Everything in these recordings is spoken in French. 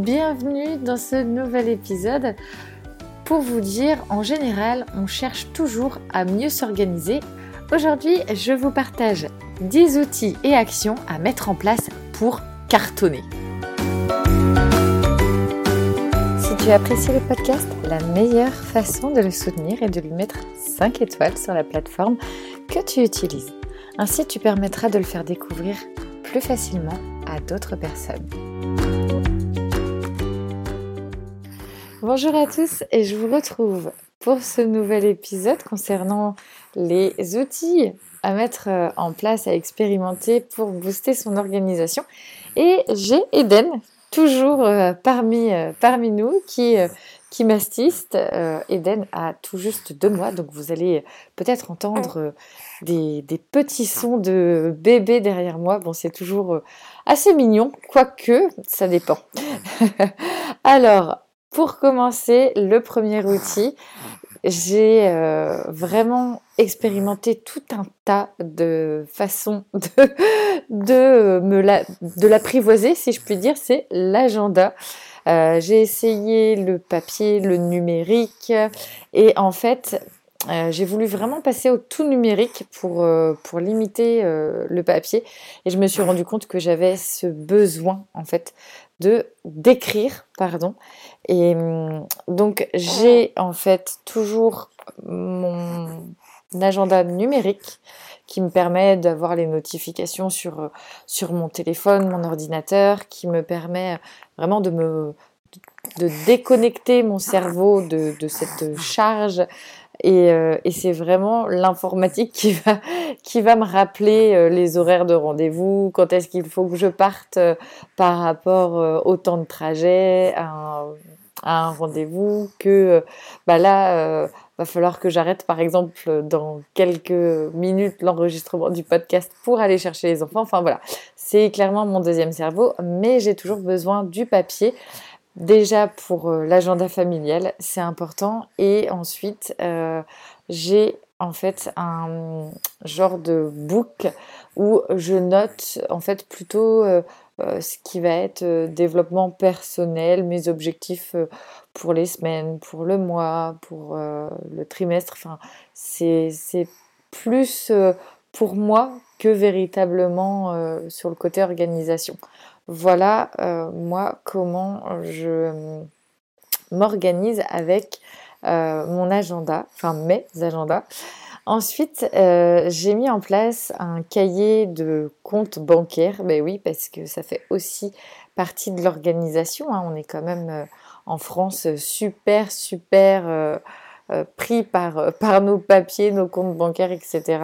bienvenue dans ce nouvel épisode. Pour vous dire, en général, on cherche toujours à mieux s'organiser. Aujourd'hui, je vous partage 10 outils et actions à mettre en place pour cartonner. Si tu apprécies le podcast, la meilleure façon de le soutenir est de lui mettre 5 étoiles sur la plateforme que tu utilises. Ainsi, tu permettras de le faire découvrir plus facilement à d'autres personnes. Bonjour à tous et je vous retrouve pour ce nouvel épisode concernant les outils à mettre euh, en place, à expérimenter pour booster son organisation. Et j'ai Eden, toujours euh, parmi, euh, parmi nous, qui, qui m'assiste. Eden a tout juste deux mois, donc vous allez peut-être entendre des, des, petits sons de bébé derrière moi. Bon, c'est toujours assez mignon, quoique ça dépend. Alors, pour commencer, le premier outil, j'ai euh, vraiment expérimenté tout un tas de façons de, de, me la, de l'apprivoiser, si je puis dire, c'est l'agenda. Euh, j'ai essayé le papier, le numérique, et en fait, euh, j'ai voulu vraiment passer au tout numérique pour, pour limiter le papier, et je me suis rendu compte que j'avais ce besoin, en fait, d'écrire, pardon. Et hum, donc j'ai en fait toujours mon agenda numérique qui me permet d'avoir les notifications sur, mon téléphone, mon ordinateur, qui me permet vraiment de me de déconnecter mon cerveau de cette charge euh, et, c'est vraiment l'informatique qui va, me rappeler euh, les horaires de rendez-vous, quand est-ce qu'il faut que je parte euh, par rapport au temps de trajet à un, rendez-vous, que bah là, va falloir que j'arrête par exemple dans quelques minutes l'enregistrement du podcast pour aller chercher les enfants. Enfin voilà, c'est clairement mon deuxième cerveau, mais j'ai toujours besoin du papier. Déjà pour euh, l'agenda familial, c'est important. Et ensuite, euh, j'ai en fait un genre de book où je note en fait plutôt euh, ce qui va être développement personnel, mes objectifs pour les semaines, pour le mois, pour le trimestre. Enfin, c'est plus pour moi que véritablement sur le côté organisation. Voilà euh, moi comment je m'organise avec euh, mon agenda, enfin mes agendas. Ensuite, euh, j'ai mis en place un cahier de compte bancaire. Ben oui, parce que ça fait aussi partie de l'organisation. Hein. On est quand même en France super, super pris par, par nos papiers, nos comptes bancaires, etc.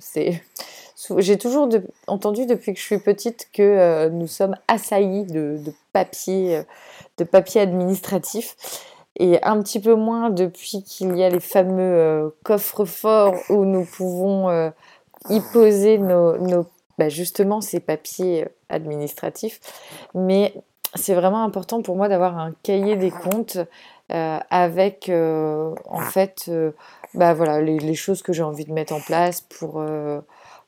C'est j'ai toujours entendu depuis que je suis petite que euh, nous sommes assaillis de, papiers, euh, de papier administratifs. Et un petit peu moins depuis qu'il y a les fameux euh, coffres forts où nous pouvons y poser nos, bah, justement ces papiers administratifs. Mais c'est vraiment important pour moi d'avoir un cahier des comptes avec en fait bah, voilà, les, les, choses que j'ai envie de mettre en place pour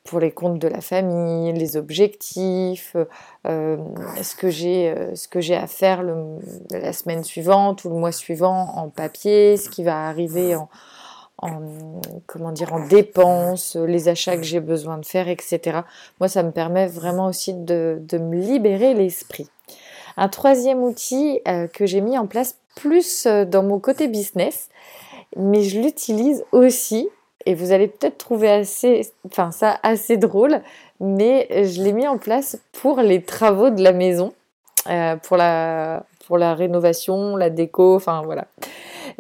pour les comptes de la famille, les objectifs, euh, ce que j'ai euh, ce que j'ai à faire la semaine suivante ou le mois suivant en papier, ce qui va arriver en, comment dire en dépenses, les achats que j'ai besoin de faire, etc. Moi, ça me permet vraiment aussi de, me libérer l'esprit. Un troisième outil euh, que j'ai mis en place plus dans mon côté business, mais je l'utilise aussi et vous allez peut-être trouver assez, enfin ça assez drôle, mais je l'ai mis en place pour les travaux de la maison, euh, pour la pour la rénovation, la déco, enfin voilà.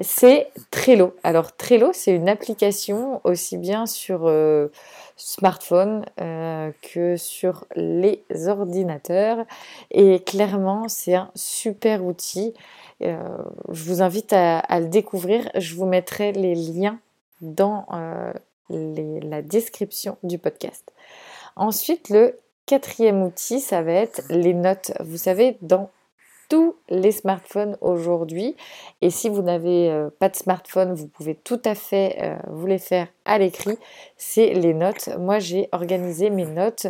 C'est Trello. Alors Trello, c'est une application aussi bien sur euh, smartphone euh, que sur les ordinateurs. Et clairement, c'est un super outil. Je vous invite à, à, le découvrir. Je vous mettrai les liens dans euh, la description du podcast. Ensuite, le quatrième outil, ça va être les notes. Vous savez, dans tous les smartphones aujourd'hui. Et si vous n'avez euh, pas de smartphone, vous pouvez tout à fait euh, vous les faire à l'écrit. C'est les notes. Moi, j'ai organisé mes notes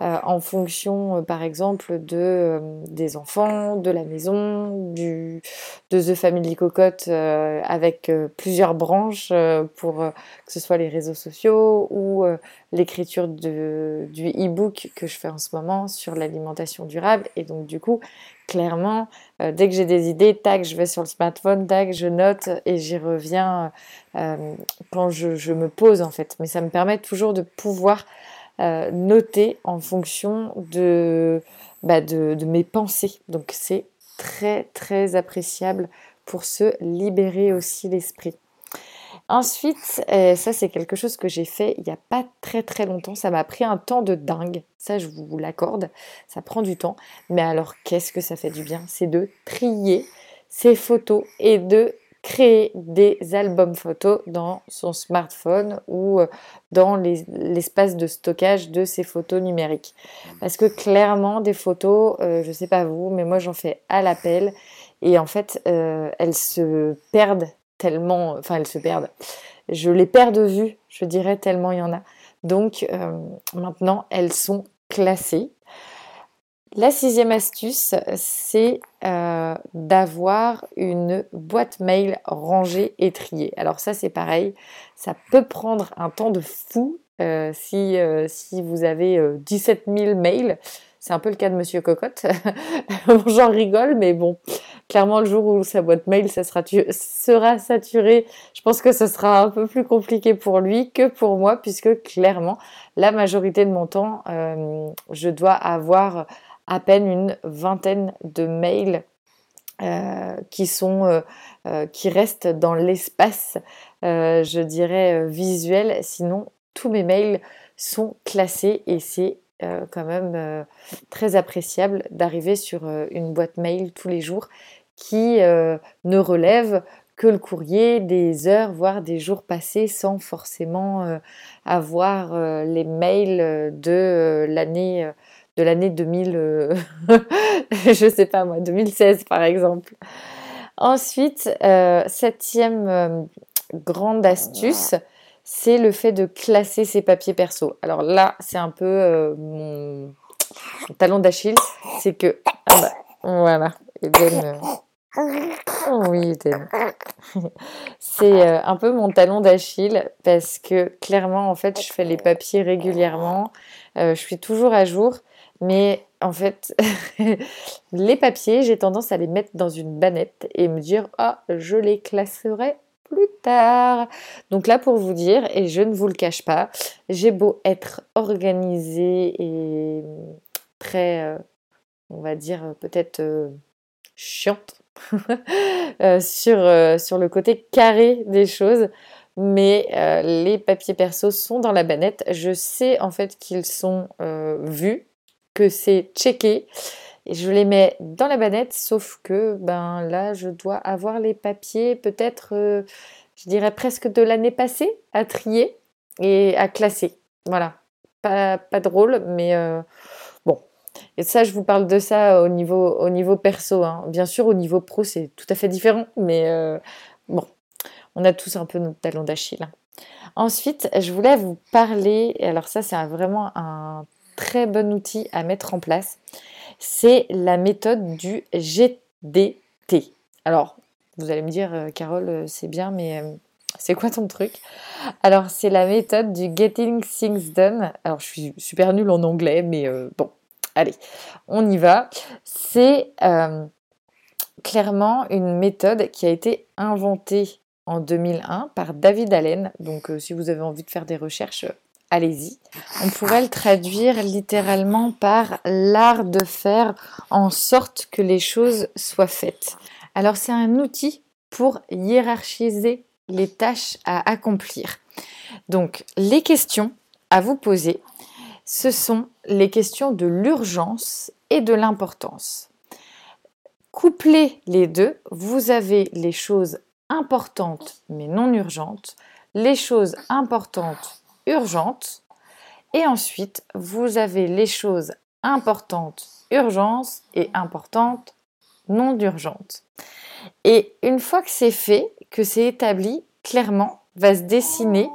euh, en fonction, par exemple, de, des enfants, de la maison, du, de The Family Cocotte avec plusieurs branches pour que ce soit les réseaux sociaux ou l'écriture du e-book que je fais en ce moment sur l'alimentation durable. Et donc, du coup, clairement, euh, dès que j'ai des idées, tac, je vais sur le smartphone, tac, je note et j'y reviens euh, quand je, me pose en fait. Mais ça me permet toujours de pouvoir euh, noter en fonction bah, de, de mes pensées. Donc c'est très très appréciable pour se libérer aussi l'esprit. Ensuite, euh, ça c'est quelque chose que j'ai fait il n'y a pas très très longtemps. Ça m'a pris un temps de dingue, ça je vous l'accorde. Ça prend du temps. Mais alors qu'est-ce que ça fait du bien? C'est de trier ses photos et de créer des albums photos dans son smartphone ou euh, dans l'espace de stockage de ses photos numériques. Parce que clairement, des photos, euh, je ne sais pas vous, mais moi j'en fais à l'appel et en fait, elles se perdent tellement, enfin elles se perdent. Je les perds de vue, je dirais, tellement il y en a. Donc euh, maintenant, elles sont classées. La sixième astuce, c'est euh, d'avoir une boîte mail rangée et triée. Alors ça, c'est pareil, ça peut prendre un temps de fou euh, si, si vous avez 17 000 mails. C'est un peu le cas de Monsieur Cocotte. J'en rigole, mais bon, clairement, le jour où sa boîte mail sera, saturée, je pense que ce sera un peu plus compliqué pour lui que pour moi, puisque clairement, la majorité de mon temps, euh, je dois avoir à peine une vingtaine de mails euh, qui sont euh, qui restent dans l'espace, je dirais visuel. Sinon, tous mes mails sont classés et c'est quand même très appréciable d'arriver sur une boîte mail tous les jours qui ne relève que le courrier des heures, voire des jours passés sans forcément avoir les mails de l'année de l'année 2000, je sais pas moi, 2016 par exemple. Ensuite, septième grande astuce, c'est le fait de classer ses papiers perso. Alors là, c'est un peu euh, mon, talon d'Achille, c'est que ah bah, voilà. Euh, oui, c'est euh, un peu mon talon d'Achille parce que clairement, en fait, je fais les papiers régulièrement. je suis toujours à jour, mais en fait, les papiers, j'ai tendance à les mettre dans une banette et me dire ah, je les classerai plus tard. Donc là, pour vous dire, et je ne vous le cache pas, j'ai beau être organisée et très, euh, on va dire, peut-être euh, chiante euh, sur, sur le côté carré des choses. Mais les papiers perso sont dans la banette. Je sais en fait qu'ils sont vus, que c'est checké et je les mets dans la banette, sauf que ben là, je dois avoir les papiers peut-être, euh, je dirais presque de l'année passée, à trier et à classer. Voilà, pas, pas drôle, mais euh. Et ça, je vous parle de ça au niveau, au niveau perso. Hein. Bien sûr, au niveau pro, c'est tout à fait différent, mais euh, bon, on a tous un peu notre talon d'Achille. Hein. Ensuite, je voulais vous parler, et alors ça, c'est vraiment un très bon outil à mettre en place c'est la méthode du GDT. Alors, vous allez me dire, euh, Carole, euh, c'est bien, mais c'est quoi ton truc? Alors, c'est la méthode du Getting Things Done. Alors, je suis super nulle en anglais, mais bon, allez, on y va. C'est clairement une méthode qui a été inventée en 2001 par David Allen. Donc, si vous avez envie de faire des recherches, allez-y. On pourrait le traduire littéralement par l'art de faire en sorte que les choses soient faites. Alors c'est un outil pour hiérarchiser les tâches à accomplir. Donc les questions à vous poser, ce sont les questions de l'urgence et de l'importance. Couplez les deux, vous avez les choses importantes mais non urgentes, les choses importantes urgentes. Et ensuite, vous avez les choses importantes, urgences et importantes, non urgentes. Et une fois que c'est fait, que c'est établi, clairement va se dessiner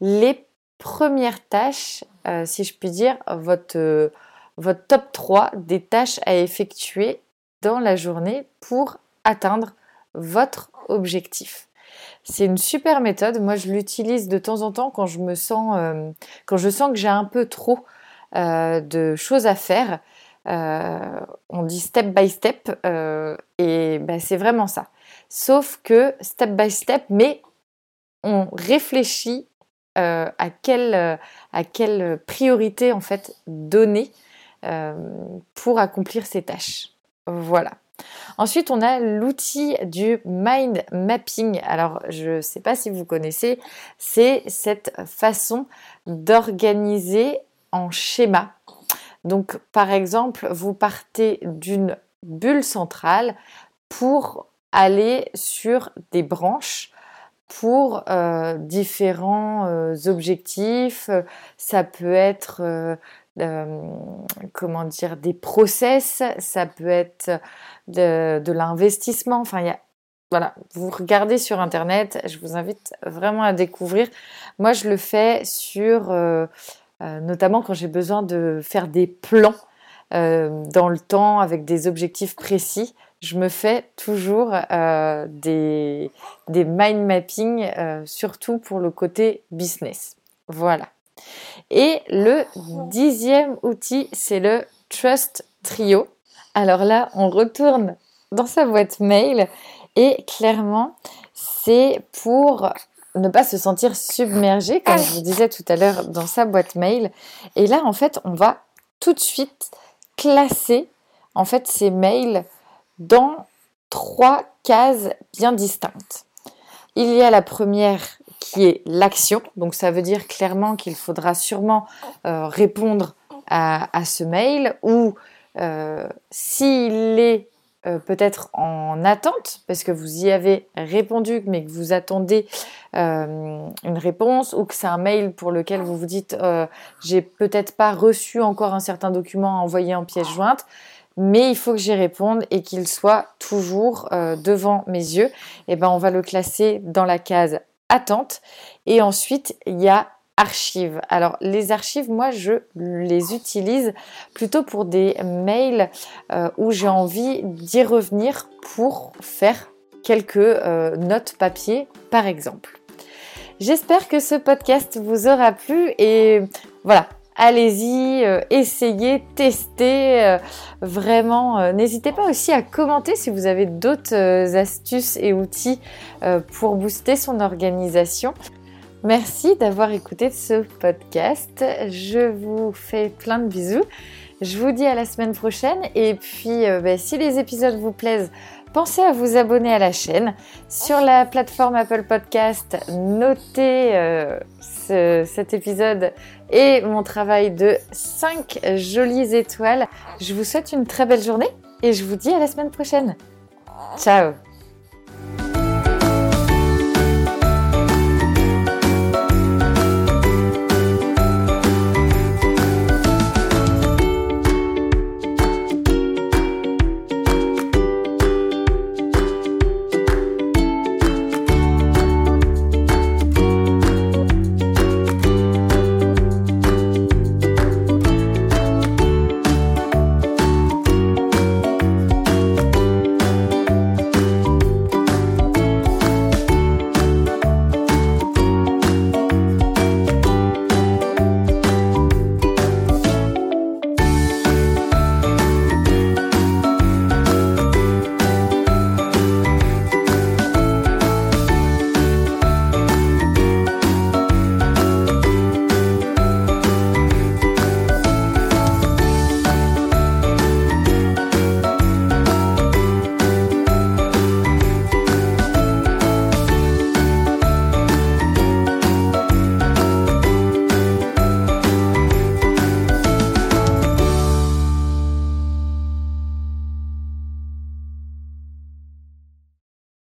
les premières tâches, euh, si je puis dire, votre, euh, votre top 3 des tâches à effectuer dans la journée pour atteindre votre objectif. C'est une super méthode. Moi, je l'utilise de temps en temps quand je me sens, euh, quand je sens que j'ai un peu trop de choses à faire. on dit step by step et ben, c'est vraiment ça. Sauf que step by step, mais on réfléchit euh, à, quelle, euh, à quelle priorité en fait donner euh, pour accomplir ces tâches. Voilà. Ensuite, on a l'outil du mind mapping. Alors, je ne sais pas si vous connaissez, c'est cette façon d'organiser en schéma. Donc, par exemple, vous partez d'une bulle centrale pour aller sur des branches pour euh, différents euh, objectifs. Ça peut être euh, comment dire des process, ça peut être de, l'investissement. Enfin, il y a voilà, vous regardez sur internet, je vous invite vraiment à découvrir. Moi, je le fais sur notamment quand j'ai besoin de faire des plans dans le temps avec des objectifs précis je me fais toujours euh, des, mind mapping, euh, surtout pour le côté business. Voilà. Et le dixième outil, c'est le Trust Trio. Alors là, on retourne dans sa boîte mail et clairement, c'est pour ne pas se sentir submergé, comme je vous disais tout à l'heure, dans sa boîte mail. Et là, en fait, on va tout de suite classer en fait ces mails dans trois cases bien distinctes. Il y a la première qui est l'action, donc ça veut dire clairement qu'il faudra sûrement euh, répondre à, ce mail ou euh, s'il est euh, peut-être en attente parce que vous y avez répondu mais que vous attendez une réponse ou que c'est un mail pour lequel vous vous dites j'ai peut-être pas reçu encore un certain document envoyé en pièce jointe mais il faut que j'y réponde et qu'il soit toujours euh, devant mes yeux, et eh ben on va le classer dans la case attente. Et ensuite, il y a archives. Alors les archives, moi je les utilise plutôt pour des mails euh, où j'ai envie d'y revenir pour faire quelques euh, notes papier par exemple. J'espère que ce podcast vous aura plu et voilà, allez-y, euh, essayez, testez. Euh, vraiment, euh, n'hésitez pas aussi à commenter si vous avez d'autres astuces et outils pour booster son organisation. Merci d'avoir écouté ce podcast. Je vous fais plein de bisous. Je vous dis à la semaine prochaine. Et puis, ben, si les épisodes vous plaisent, pensez à vous abonner à la chaîne. Sur la plateforme Apple Podcast, notez euh, cet épisode et mon travail de 5 jolies étoiles. Je vous souhaite une très belle journée et je vous dis à la semaine prochaine. Ciao